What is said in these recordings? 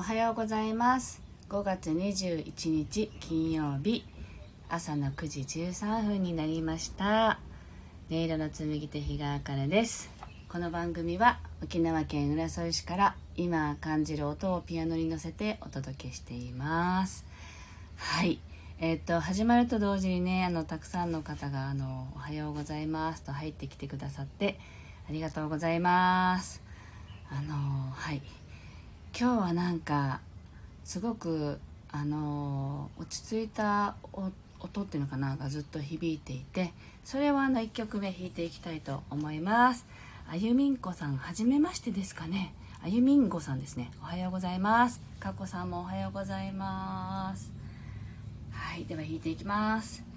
おはようございます。5月21日金曜日。朝の9時13分になりました。音色の紡手日川茜です。この番組は沖縄県浦添市から今感じる音をピアノに乗せてお届けしています。はい。えー、っと始まると同時にねあのたくさんの方があの「おはようございます」と入ってきてくださってありがとうございます。あのはい。今日はなんかすごくあの落ち着いた音っていうのかながずっと響いていてそれはあの1曲目弾いていきたいと思います。あゆみんこさんはじめましてですかね。あゆみんごさんですね。おはようございます。かこさんもおはようございます。はいでは弾いていきます。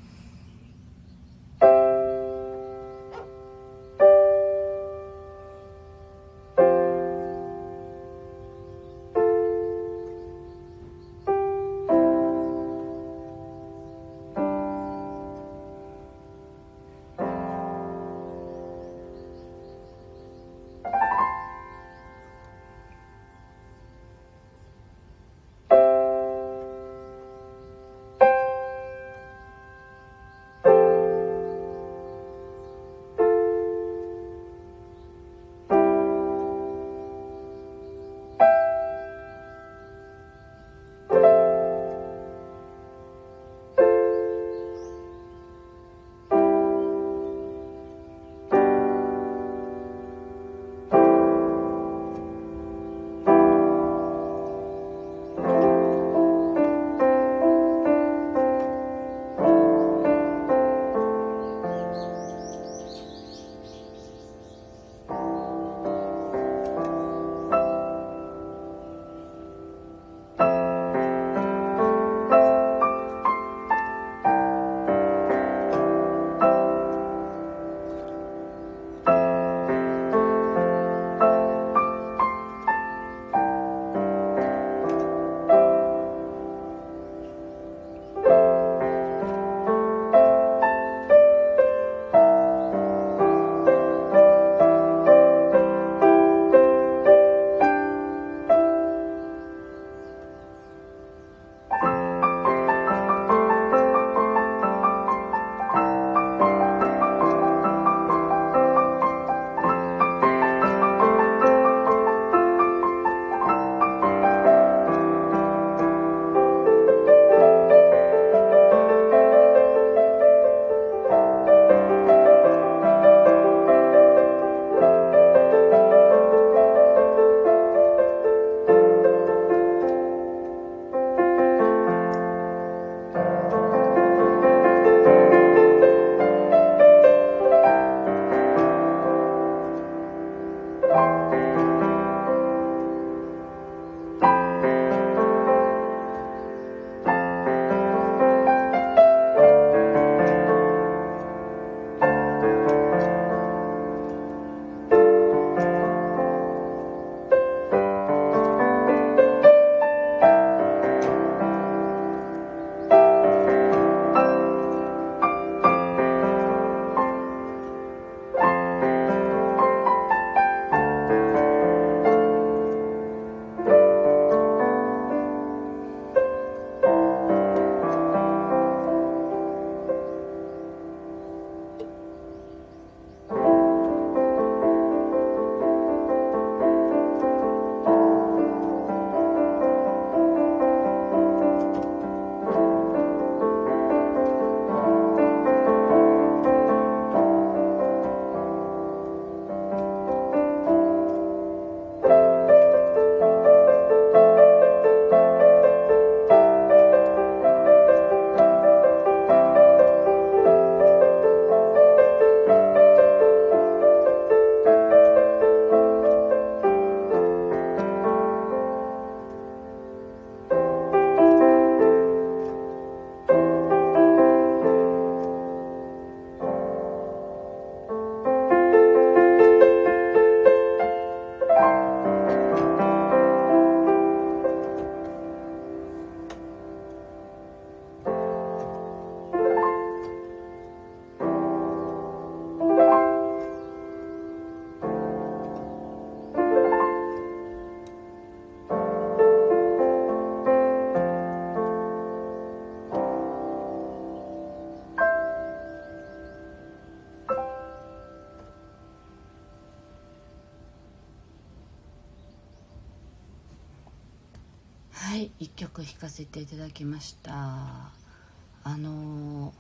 曲弾かせていただきました。あの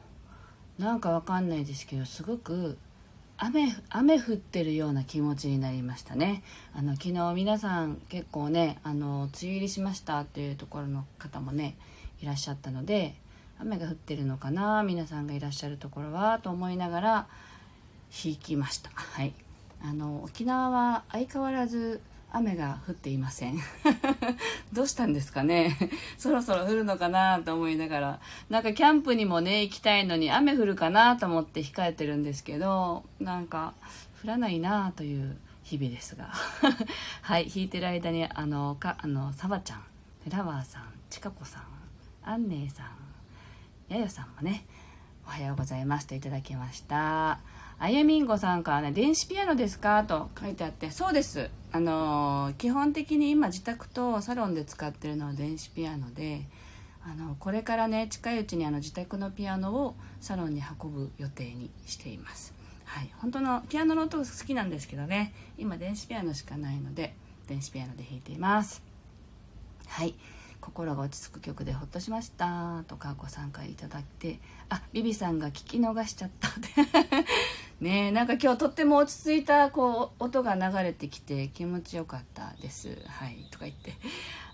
ー、なんかわかんないですけどすごく雨雨降ってるような気持ちになりましたね。あの昨日皆さん結構ねあの梅雨入りしましたっていうところの方もねいらっしゃったので雨が降ってるのかな皆さんがいらっしゃるところはと思いながら弾きました。はい。あの沖縄は相変わらず雨が降っていません。どうしたんですかね。そろそろ降るのかなと思いながら。なんかキャンプにもね行きたいのに雨降るかなと思って控えてるんですけどなんか降らないなという日々ですが。はい弾いてる間にあのかあのサバちゃんフラワーさんちかこさんアンネーさんやよさんもねおはようございますといただきました。あゆみんごさんからね「電子ピアノですか?」と書いてあってそうです。あのー、基本的に今自宅とサロンで使ってるのは電子ピアノであのこれからね近いうちにあの自宅のピアノをサロンに運ぶ予定にしています。はい。本当のピアノの音が好きなんですけどね今電子ピアノしかないので電子ピアノで弾いています。はい。心が落ち着く曲でほっとしましたとかご参加いただいてあビビさんが聞き逃しちゃったって。ねなんか今日とっても落ち着いたこう音が流れてきて気持ちよかったです。はいとか言って。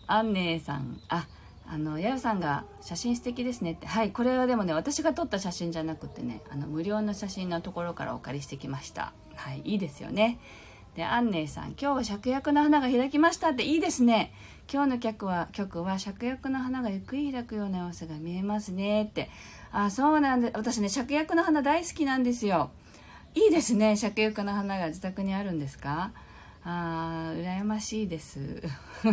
アンネさんああのやよさんが「写真素敵ですね」って。はいこれはでもね私が撮った写真じゃなくてねあの無料の写真のところからお借りしてきました。はいいいですよね。でアンネさん「今日は芍薬の花が開きました」って。いいですね。今日の曲は曲は芍薬の花がゆっくり開くような様子が見えますねって。あそうなんで私ね芍薬の花大好きなんですよ。いいですね。芍薬の花が自宅にあるんですか？あー羨ましいです。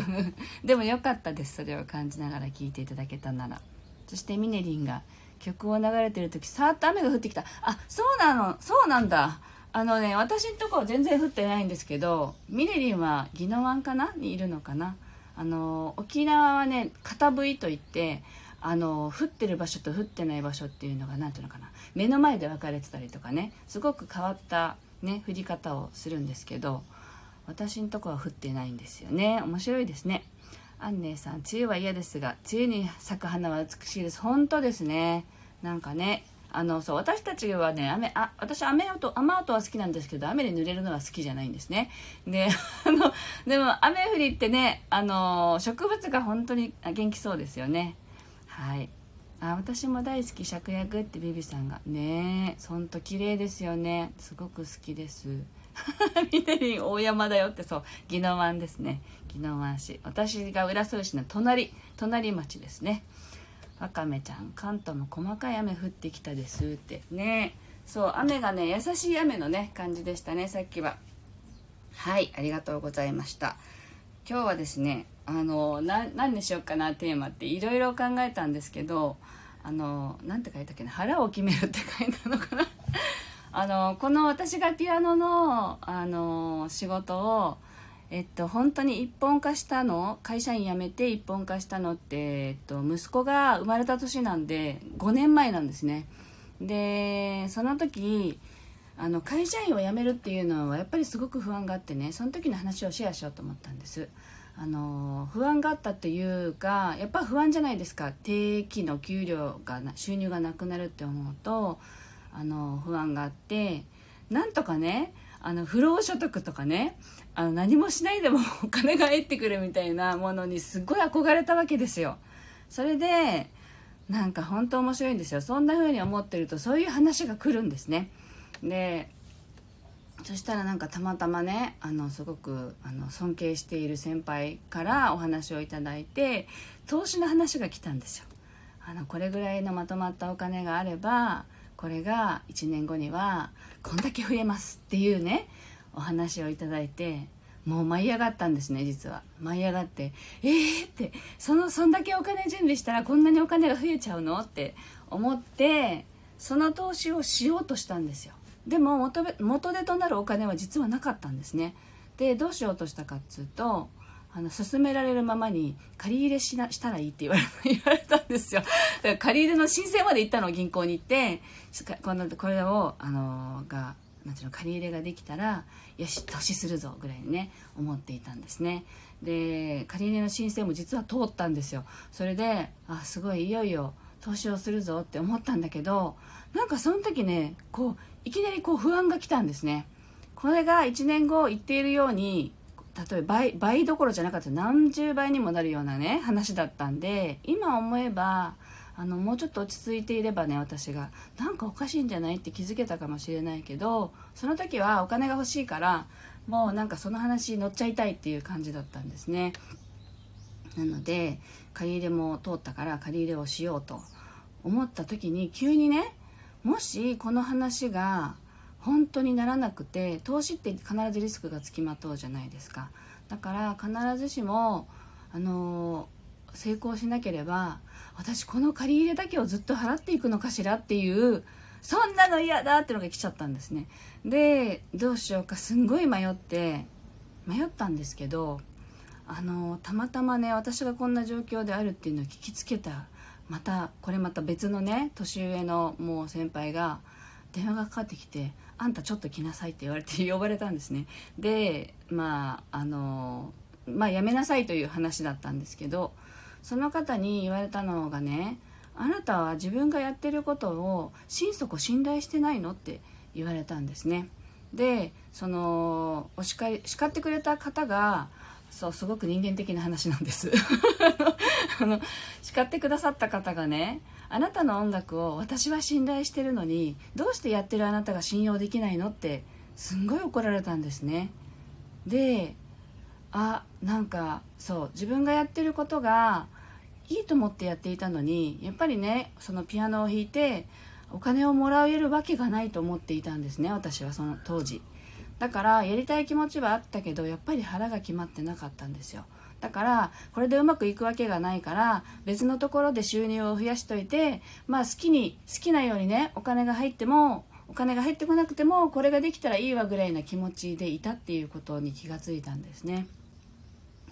でも良かったです。それを感じながら聴いていただけたなら。そしてミネリンが曲を流れてる時さーっと雨が降ってきた。あそうなの。そうなんだ。あのね私んとこ全然降ってないんですけどミネリンは宜野湾かな？にいるのかな？あの沖縄はね片部位といってあの降ってる場所と降ってない場所っていうのが何ていうのかな。目の前で分かれてたりとかね。すごく変わった、ね、降り方をするんですけど私んとこは降ってないんですよね。面白いですね。アンネさん梅雨は嫌ですが梅雨に咲く花は美しいです。本当ですね。なんかねあのそう私たちはね雨あ私雨音雨音は好きなんですけど雨で濡れるのは好きじゃないんですね。であのでも雨降りってねあの植物が本当に元気そうですよね。はい。あ私も大好き芍薬ってビビさんが。ねえほんと綺麗ですよね。すごく好きです。ミネリン大山だよってそう。宜野湾ですね。宜野湾市。私が浦添市の隣隣町ですね。わかめちゃん関東も細かい雨降ってきたですって。ねそう雨がね優しい雨のね感じでしたねさっきは。はいありがとうございました。今日はですねあの何にしようかなテーマっていろいろ考えたんですけどあの何て書いたっけな腹を決めるって書いたのかな。あのこの私がピアノのあの仕事をえっと、本当に一本化したの会社員辞めて一本化したのって、えっと、息子が生まれた年なんで5年前なんですね。でその時あの会社員を辞めるっていうのはやっぱりすごく不安があってねその時の話をシェアしようと思ったんです。あの不安があったっていうかやっぱ不安じゃないですか。定期の給料が収入がなくなるって思うとあの不安があってなんとかねあの不労所得とかねあの何もしないでも お金が入ってくるみたいなものにすっごい憧れたわけですよ。それでなんか本当面白いんですよ。そんな風に思ってるとそういう話が来るんですね。でそしたらなんかたまたまねあのすごくあの尊敬している先輩からお話をいただいて投資の話が来たんですよ。あのこれぐらいのまとまったお金があればこれが1年後にはこんだけ増えますっていうねお話をいただいてもう舞い上がったんですね実は。舞い上がってえーってそのそんだけお金準備したらこんなにお金が増えちゃうの？って思ってその投資をしようとしたんですよ。でも元元手となるお金は実はなかったんですね。でどうしようとしたかっつうとあの勧められるままに借り入れしなしたらいいって言われ 言われたんですよ。だから借り入れの申請まで行ったの銀行に行ってこのこれをあのがなんていうの借り入れができたらよし投資するぞぐらいにね思っていたんですね。で借り入れの申請も実は通ったんですよ。それであすごいいよいよ投資をするぞって思ったんだけどなんかその時ねこういきなりこう不安が来たんですね。これが1年後言っているように例えば倍倍どころじゃなかった何十倍にもなるようなね話だったんで今思えばあのもうちょっと落ち着いていればね私がなんかおかしいんじゃないって気づけたかもしれないけどその時はお金が欲しいからもうなんかその話乗っちゃいたいっていう感じだったんですね。なので借り入れも通ったから借り入れをしようと思った時に急にねもしこの話が本当にならなくて投資って必ずリスクがつきまとうじゃないですか。だから必ずしもあの成功しなければ私この借り入れだけをずっと払っていくのかしらっていうそんなの嫌だってのが来ちゃったんですね。でどうしようか。すんごい迷って迷ったんですけどあのたまたまね私がこんな状況であるっていうのを聞きつけたまたこれまた別のね年上のもう先輩が電話がかかってきて「あんたちょっと来なさい」って言われて呼ばれたんですね。でまああのまあやめなさいという話だったんですけどその方に言われたのがねあなたは自分がやってることを心底信頼してないの？って言われたんですね。でそのお叱叱ってくれた方がそうすごく人間的な話なんです。あの叱ってくださった方がねあなたの音楽を私は信頼してるのにどうしてやってるあなたが信用できないのってすんごい怒られたんですね。であなんかそう自分がやってることがいいと思ってやっていたのにやっぱりねそのピアノを弾いてお金をもらえるわけがないと思っていたんですね私はその当時。だからやりたい気持ちはあったけどやっぱり腹が決まってなかったんですよ。だからこれでうまくいくわけがないから別のところで収入を増やしといてまあ好きに好きなようにねお金が入ってもお金が入ってこなくてもこれができたらいいわぐらいな気持ちでいたっていうことに気がついたんですね。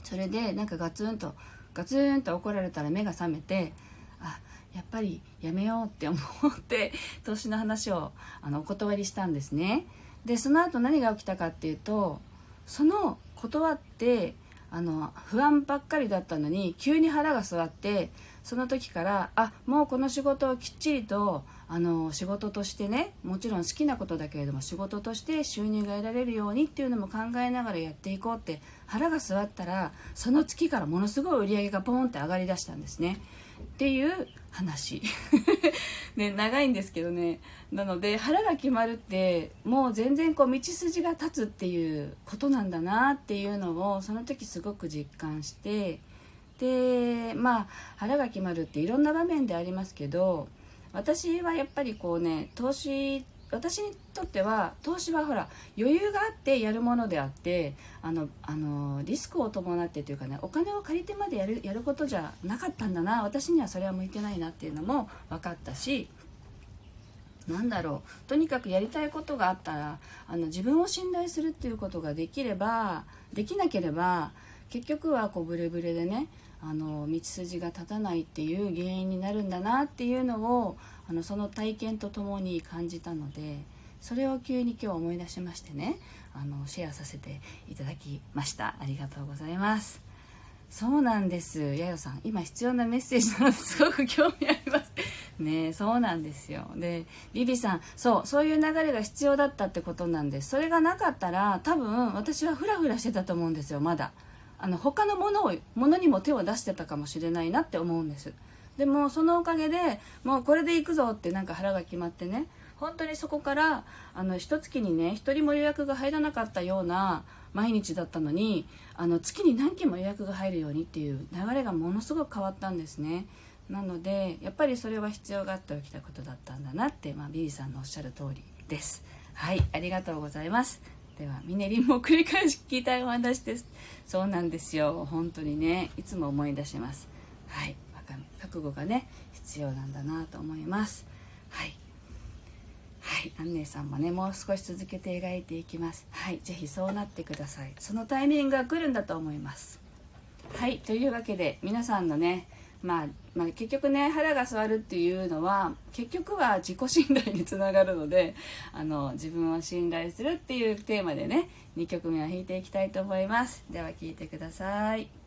それでなんかガツンとガツンと怒られたら目が覚めてあやっぱりやめようって思って投資の話をあのお断りしたんですね。でその後何が起きたかっていうとその断ってあの不安ばっかりだったのに急に腹が据わってその時からあもうこの仕事をきっちりとあの仕事としてねもちろん好きなことだけれども仕事として収入が得られるようにっていうのも考えながらやっていこうって腹が据わったらその月からものすごい売り上げがポーンって上がりだしたんですね。っていう話。ね長いんですけどね。なので腹が決まるってもう全然こう道筋が立つっていうことなんだなっていうのをその時すごく実感して。でまあ腹が決まるっていろんな場面でありますけど私はやっぱりこうね投資私にとっては投資はほら余裕があってやるものであってあのあのリスクを伴ってというかねお金を借りてまでやるやることじゃなかったんだな。私にはそれは向いてないなっていうのも分かったしなんだろう。とにかくやりたいことがあったらあの自分を信頼するっていうことができればできなければ結局はこうブレブレでねあの道筋が立たないっていう原因になるんだなっていうのをあのその体験とともに感じたのでそれを急に今日思い出しましてねあのシェアさせていただきました。ありがとうございます。そうなんです。やよさん今必要なメッセージなのですごく興味あります。ねそうなんですよ。でビビさんそうそういう流れが必要だったってことなんです。それがなかったら多分私はフラフラしてたと思うんですよまだ。あの他のものをものにも手を出してたかもしれないなって思うんです。でもそのおかげでもうこれで行くぞってなんか腹が決まってね本当にそこからあの一月にね一人も予約が入らなかったような毎日だったのにあの月に何件も予約が入るようにっていう流れがものすごく変わったんですね。なのでやっぱりそれは必要があって起きたことだったんだなって、まあ、ビリーさんのおっしゃる通りです。はいありがとうございます。ではミネリンも繰り返し聞きたいお話です。そうなんですよ。本当にねいつも思い出します。はい。覚悟がね必要なんだなと思います。はい。はい。アンネさんもねもう少し続けて描いていきます。はい。是非そうなってください。そのタイミングが来るんだと思います。はい。というわけで皆さんのねまあまあ、結局ね腹が据わるっていうのは結局は自己信頼につながるのであの自分を信頼するっていうテーマでね2曲目は弾いていきたいと思います。では聴いてください。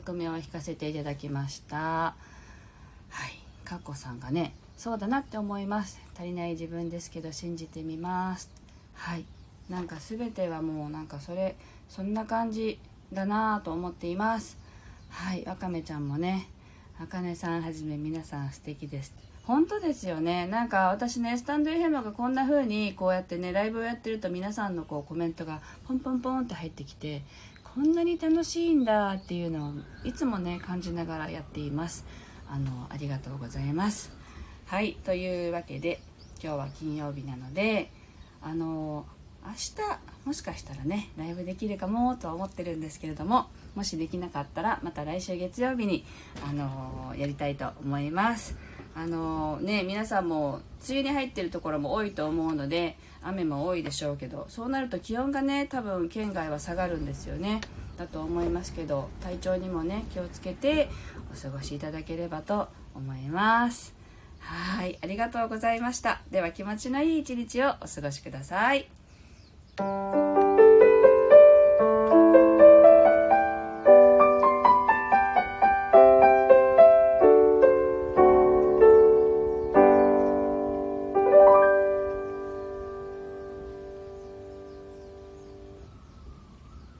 はい2曲目を弾かせていただきました。はい。かっこさんがねそうだなって思います。足りない自分ですけど信じてみます。はい。なんか全てはもうなんかそれそんな感じだなと思っています。はい。わかめちゃんもねあかねさんはじめ皆さん素敵です。本当ですよね。なんか私ねスタンド FM がこんな風にこうやってねライブをやってると皆さんのこうコメントがポンポンポンって入ってきてこんなに楽しいんだっていうのをいつもね感じながらやっています。あのありがとうございます。はいというわけで今日は金曜日なのであの明日もしかしたらねライブできるかもとは思ってるんですけれどももしできなかったらまた来週月曜日にあのやりたいと思います。あのね皆さんも梅雨に入ってるところも多いと思うので雨も多いでしょうけどそうなると気温がね多分県外は下がるんですよね。だと思いますけど体調にもね気をつけてお過ごしいただければと思います。はいありがとうございました。では気持ちのいい一日をお過ごしください。